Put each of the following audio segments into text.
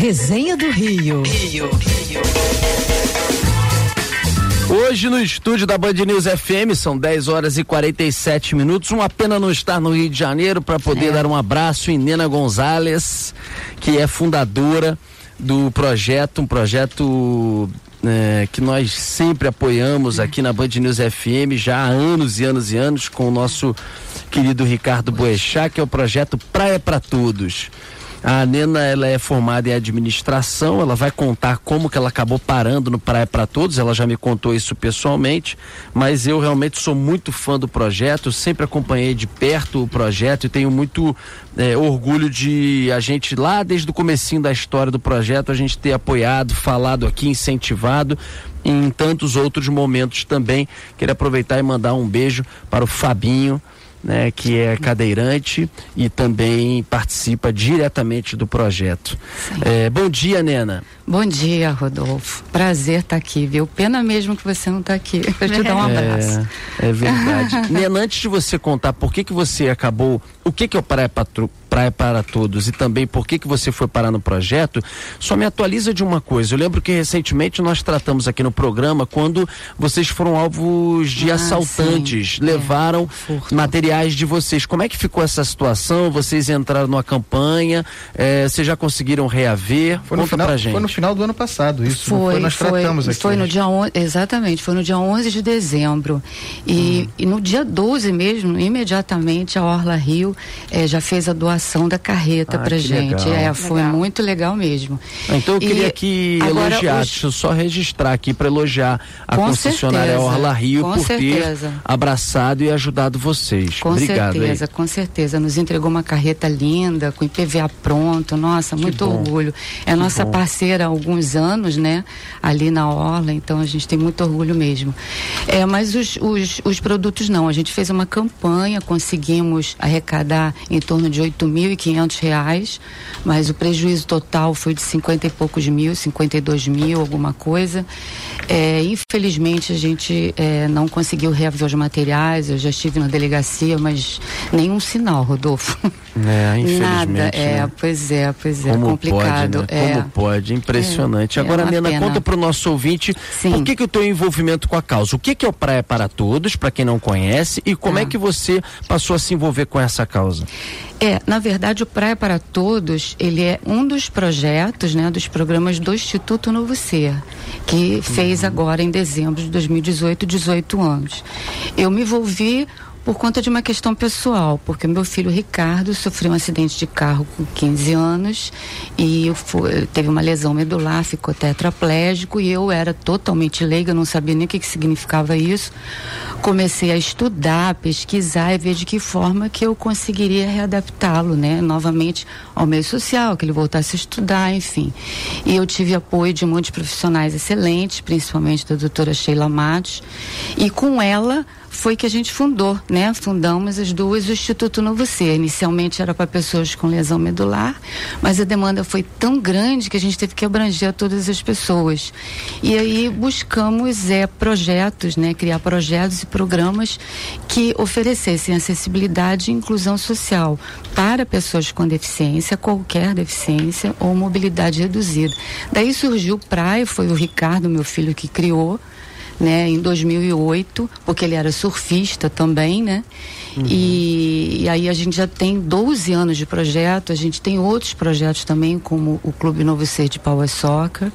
Resenha do Rio. Rio, Rio. Hoje no estúdio da Band News FM são 10 horas e 47 minutos. Uma pena não estar no Rio de Janeiro para poder é. dar um abraço em Nena Gonzalez, que é fundadora do projeto, um projeto é, que nós sempre apoiamos aqui na Band News FM já há anos e anos e anos com o nosso querido Ricardo Boechat, que é o projeto Praia para Todos. A Nena ela é formada em administração, ela vai contar como que ela acabou parando no Praia para Todos, ela já me contou isso pessoalmente, mas eu realmente sou muito fã do projeto, sempre acompanhei de perto o projeto e tenho muito é, orgulho de a gente lá desde o comecinho da história do projeto a gente ter apoiado, falado aqui, incentivado em tantos outros momentos também. Queria aproveitar e mandar um beijo para o Fabinho, né, que é cadeirante e também participa diretamente do projeto. É, bom dia, Nena. Bom dia, Rodolfo. Prazer estar tá aqui, viu? Pena mesmo que você não está aqui para te dar um abraço. É, é verdade. Nena, antes de você contar por que que você acabou, o que que é o Praia Patru Praia para Todos e também por que que você foi parar no projeto, só me atualiza de uma coisa. Eu lembro que recentemente nós tratamos aqui no programa quando vocês foram alvos de ah, assaltantes, sim. É, levaram é, materiais de vocês. Como é que ficou essa situação? Vocês entraram numa campanha, é, vocês já conseguiram reaver? Foi Conta final, pra gente. Foi no final do ano passado, isso. Foi, foi nós foi, tratamos aqui. Foi no dia on, exatamente, foi no dia 11 de dezembro. E, hum. e no dia 12 mesmo, imediatamente a Orla Rio eh, já fez a doação da carreta ah, pra gente. Legal. É, foi legal. muito legal mesmo. Ah, então eu queria aqui agora, elogiar, os... deixa eu só registrar aqui para elogiar a com concessionária certeza, Orla Rio por certeza. ter abraçado e ajudado vocês. Com Obrigado. certeza, aí. com certeza. Nos entregou uma carreta linda, com IPVA pronto. Nossa, que muito bom. orgulho. É que nossa bom. parceira há alguns anos, né? Ali na Orla, então a gente tem muito orgulho mesmo. É, mas os, os, os produtos não. A gente fez uma campanha, conseguimos arrecadar em torno de 8 mil e quinhentos reais, mas o prejuízo total foi de cinquenta e poucos mil, cinquenta e dois mil, alguma coisa. É, infelizmente a gente é, não conseguiu reaver os materiais, eu já estive na delegacia, mas nenhum sinal, Rodolfo. É, infelizmente. Nada, é, né? pois é, pois é, Como complicado. Pode, né? é. Como pode, impressionante. É, Agora, é Nena, pena. conta para o nosso ouvinte Sim. por que, que o teu envolvimento com a causa? O que, que é o Praia para Todos, para quem não conhece, e como é ah. que você passou a se envolver com essa causa? É, na verdade, o Praia para Todos, ele é um dos projetos, né, dos programas do Instituto Novo Ser, que uhum. fez agora em dezembro de 2018, 18 anos. Eu me envolvi por conta de uma questão pessoal, porque meu filho Ricardo sofreu um acidente de carro com 15 anos e fui, teve uma lesão medular, ficou tetraplégico e eu era totalmente leiga, não sabia nem o que, que significava isso. Comecei a estudar, pesquisar e ver de que forma que eu conseguiria readaptá-lo, né, novamente ao meio social, que ele voltasse a estudar, enfim. E eu tive apoio de muitos profissionais excelentes, principalmente da doutora Sheila Matos, e com ela foi que a gente fundou, né? Fundamos as duas o Instituto Novo Ser. Inicialmente era para pessoas com lesão medular, mas a demanda foi tão grande que a gente teve que abranger todas as pessoas. E aí buscamos é, projetos, né? Criar projetos e programas que oferecessem acessibilidade e inclusão social para pessoas com deficiência, qualquer deficiência ou mobilidade reduzida. Daí surgiu o Praia, foi o Ricardo, meu filho, que criou né, em 2008, porque ele era surfista também, né? Uhum. E, e, aí a gente já tem 12 anos de projeto, a gente tem outros projetos também, como o Clube Novo Ser de Power Soccer,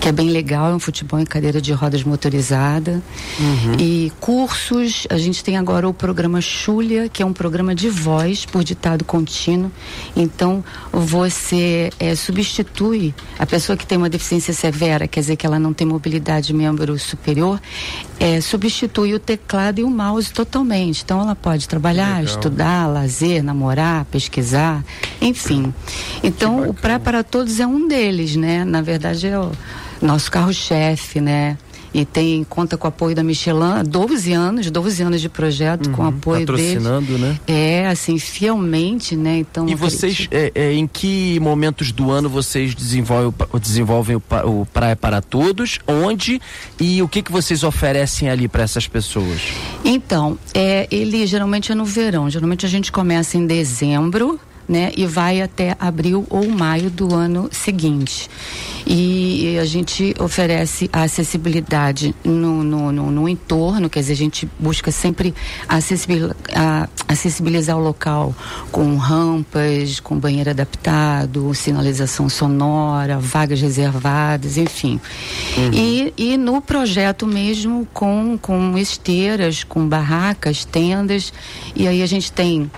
que é bem legal, é um futebol em cadeira de rodas motorizada. Uhum. E cursos, a gente tem agora o programa Xulia, que é um programa de voz por ditado contínuo. Então, você é, substitui a pessoa que tem uma deficiência severa, quer dizer que ela não tem mobilidade membro superior, é, substitui o teclado e o mouse totalmente. Então, ela pode trabalhar, Legal. estudar, lazer, namorar, pesquisar, enfim. Então, o Pré para Todos é um deles, né? Na verdade, é o nosso carro-chefe, né? E tem conta com o apoio da Michelin, 12 anos, 12 anos de projeto uhum, com apoio patrocinando, deles. né? É, assim, fielmente, né? Então, e vocês, é, é, em que momentos do ano vocês desenvolvem, desenvolvem o, o Praia para Todos? Onde e o que que vocês oferecem ali para essas pessoas? Então, é, ele geralmente é no verão. Geralmente a gente começa em dezembro, né? E vai até abril ou maio do ano seguinte. E a gente oferece a acessibilidade no, no, no, no entorno, quer dizer, a gente busca sempre acessibil, a, acessibilizar o local com rampas, com banheiro adaptado, sinalização sonora, vagas reservadas, enfim. Uhum. E, e no projeto mesmo com, com esteiras, com barracas, tendas, e aí a gente tem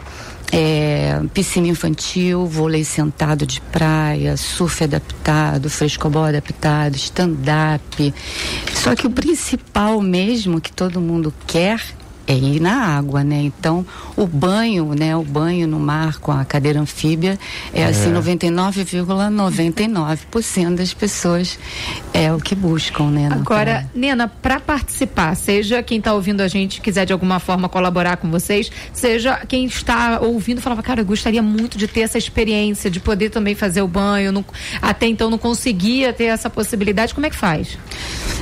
é, piscina infantil, vôlei sentado de praia, surf adaptado, frescobol adaptado, stand-up. Só que o principal mesmo que todo mundo quer é ir na água, né? Então, o banho, né? O banho no mar com a cadeira anfíbia é, assim, é. assim 99,99% das pessoas é o que buscam, né? Agora, Nena, para participar, seja quem está ouvindo a gente quiser de alguma forma colaborar com vocês, seja quem está ouvindo falava, cara, eu gostaria muito de ter essa experiência, de poder também fazer o banho, não, até então não conseguia ter essa possibilidade, como é que faz?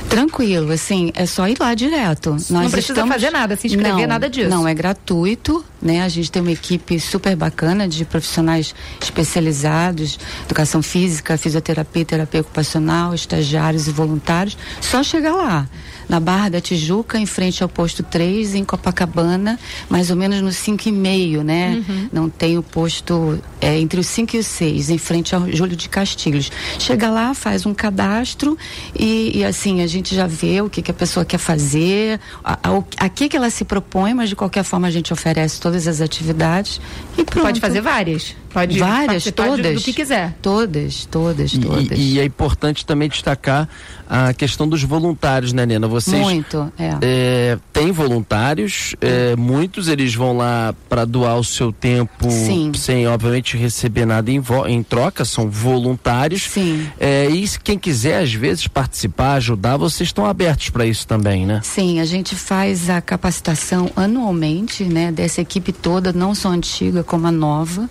Tranquilo, assim, é só ir lá direto. Nós não precisa estamos... fazer nada, se inscrever, não, nada disso. Não, é gratuito, né? A gente tem uma equipe super bacana de profissionais especializados, educação física, fisioterapia, terapia ocupacional, estagiários e voluntários. Só chegar lá na Barra da Tijuca, em frente ao posto 3, em Copacabana, mais ou menos no 5,5, né? Uhum. Não tem o posto é, entre os 5 e os 6, em frente ao Júlio de Castilhos. Chega lá, faz um cadastro e, e assim, a gente já vê o que, que a pessoa quer fazer, a, a, a, que, que ela se propõe, mas de qualquer forma a gente oferece todas as atividades e pronto. Pode fazer várias. Pode Várias, todas. do que quiser. Todas, todas, todas. E, e, é importante também destacar a questão dos voluntários, né, Nena? Vocês. Muito, é. é tem voluntários, é, muitos eles vão lá para doar o seu tempo Sim. sem, obviamente, receber nada em, em troca, são voluntários. Sim. É, e quem quiser, às vezes, participar, ajudar, vocês estão abertos para isso também, né? Sim, a gente faz a capacitação anualmente, né, dessa equipe toda, não só antiga como a nova.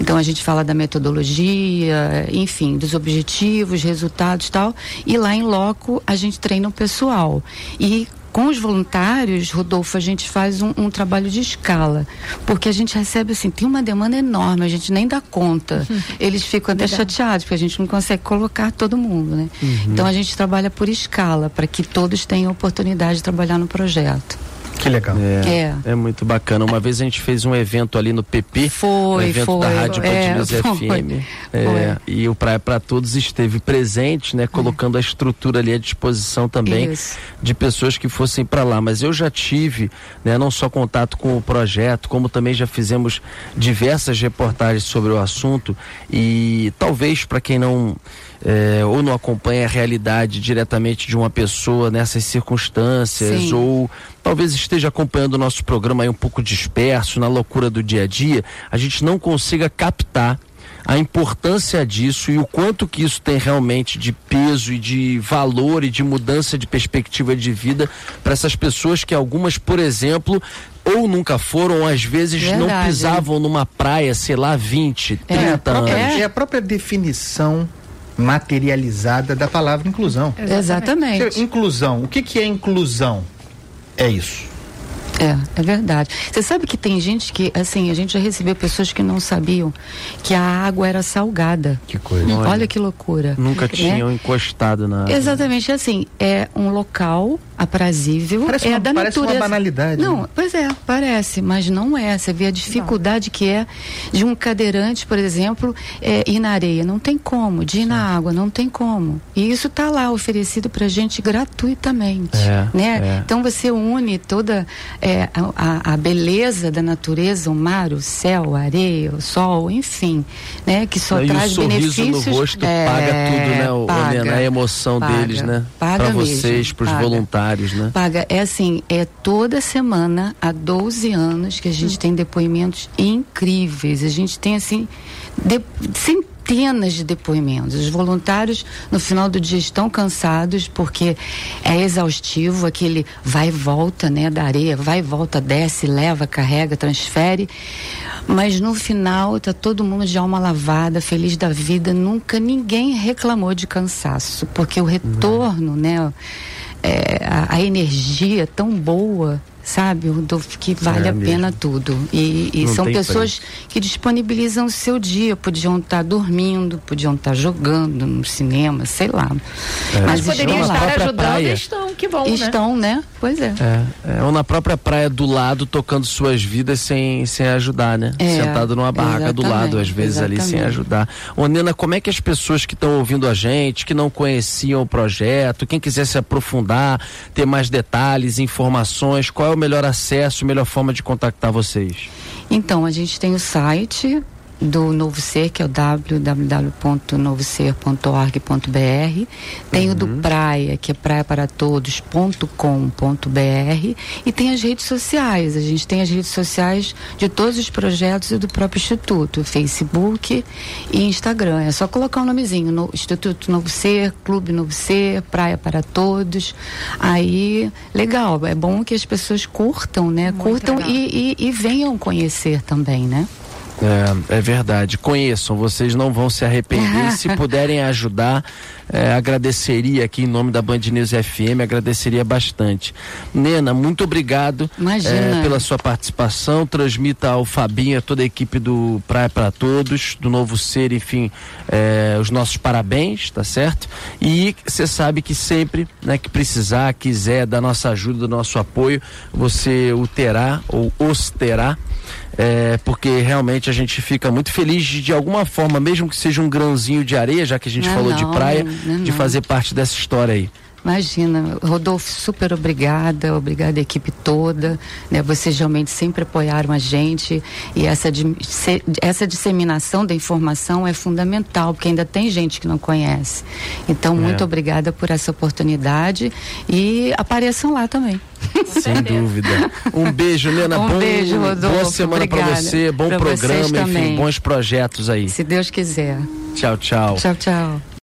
Então a gente fala da metodologia, enfim, dos objetivos, resultados e tal. E lá em loco a gente treina o pessoal. E com os voluntários, Rodolfo, a gente faz um, um, trabalho de escala, porque a gente recebe assim, tem uma demanda enorme, a gente nem dá conta. Uhum. Eles ficam até Verdade. chateados, porque a gente não consegue colocar todo mundo, né? Uhum. Então a gente trabalha por escala, para que todos tenham oportunidade de trabalhar no projeto. Que legal. É, é, é. muito bacana. Uma vez a gente fez um evento ali no PP. Foi, um evento foi. da Rádio é, News FM. É, e o Praia para Todos esteve presente, né? Colocando a estrutura ali à disposição também Isso. de pessoas que fossem para lá. Mas eu já tive, né? Não só contato com o projeto, como também já fizemos diversas reportagens sobre o assunto. E talvez para quem não é, ou não acompanha a realidade diretamente de uma pessoa nessas circunstâncias, Sim. ou talvez esteja acompanhando o nosso programa aí um pouco disperso, na loucura do dia a dia, a gente não consiga captar a importância disso e o quanto que isso tem realmente de peso e de valor e de mudança de perspectiva de vida para essas pessoas que algumas, por exemplo, ou nunca foram, ou às vezes Verdade. não pisavam numa praia, sei lá, 20, 30 é, anos. É a própria definição materializada da palavra inclusão. Exatamente. Inclusão. O que, que é inclusão? É isso. É, é verdade. Você sabe que tem gente que, assim, a gente já recebeu pessoas que não sabiam que a água era salgada. Que coisa. Olha, Olha que loucura. Nunca né? tinham encostado na. Exatamente, assim, é um local aprazível. Parece, é uma, da parece natureza. uma banalidade. Não, né? pois é, parece, mas não é. Você vê a dificuldade não. que é de um cadeirante, por exemplo, é, ir na areia. Não tem como. De ir Sim. na água, não tem como. E isso está lá oferecido pra gente gratuitamente. É, né? É. Então você une toda é, a, a, beleza da natureza, o mar, o céu, a areia, o sol, enfim, né? Que só e traz o benefícios. no rosto é, paga tudo, né? O, paga, a emoção paga, deles, né? Paga pra vocês, para os voluntários voluntários, né? Paga. É assim, é toda semana, há 12 anos, que a gente hum. tem depoimentos incríveis. A gente tem, assim, de, centenas de depoimentos. Os voluntários, no final do dia, estão cansados porque é exaustivo, aquele vai e volta, né, da areia, vai e volta, desce, leva, carrega, transfere. Mas no final tá todo mundo de alma lavada, feliz da vida. Nunca ninguém reclamou de cansaço, porque o retorno, né? é, a, a, energia tão boa sabe, Rodolfo, que vale É a mesmo. pena tudo. E, e são pessoas que disponibilizam o seu dia, podiam estar dormindo, podiam estar jogando no cinema, sei lá. É. Mas poderiam estar ajudando praia. e estão, que bom, né? Estão, né? Pois é. É, é, ou na própria praia do lado, tocando suas vidas sem, sem ajudar, né? É, Sentado numa barraca do lado, às exatamente, vezes ali sem exatamente. ajudar. Ô, Nena, como é que as pessoas que estão ouvindo a gente, que não conheciam o projeto, quem quiser se aprofundar, ter mais detalhes, informações, qual é o melhor acesso, melhor forma de contactar vocês? Então, a gente tem o site do Novo Ser, que é o www.novoser.org.br. Tem o do Praia, que é praiaparatodos.com.br. E tem as redes sociais. A gente tem as redes sociais de todos os projetos e do próprio Instituto, Facebook e Instagram. É só colocar o nomezinho, no Instituto Novo Ser, Clube Novo Ser, Praia para Todos. Aí, legal, é bom que as pessoas curtam, né? Muito curtam e, e, e venham conhecer também, né? É, é verdade. Conheçam, vocês não vão se arrepender. se puderem ajudar, é, agradeceria aqui em nome da Band News FM, agradeceria bastante. Nena, muito obrigado é, pela sua participação. Transmita ao Fabinho, a toda a equipe do Praia para Todos, do Novo Ser, enfim, é, os nossos parabéns, tá certo? E você sabe que sempre né, que precisar, quiser da nossa ajuda, do nosso apoio, você o terá ou os terá. É, porque realmente a gente fica muito feliz de, de alguma forma, mesmo que seja um grãozinho de areia, já que a gente Não, falou de não, praia, não, de não. fazer parte dessa história aí. Imagina, Rodolfo, super obrigada, obrigada a equipe toda, né? Vocês realmente sempre apoiaram a gente e essa, essa disseminação da informação é fundamental, porque ainda tem gente que não conhece. Então, muito É. obrigada por essa oportunidade e apareçam lá também. Sem dúvida. Um beijo, Nena. Um bom, beijo, Rodolfo. Boa semana Obrigada. você, bom Pra programa, enfim, bons projetos aí. Se Deus quiser. Tchau, tchau. Tchau, tchau.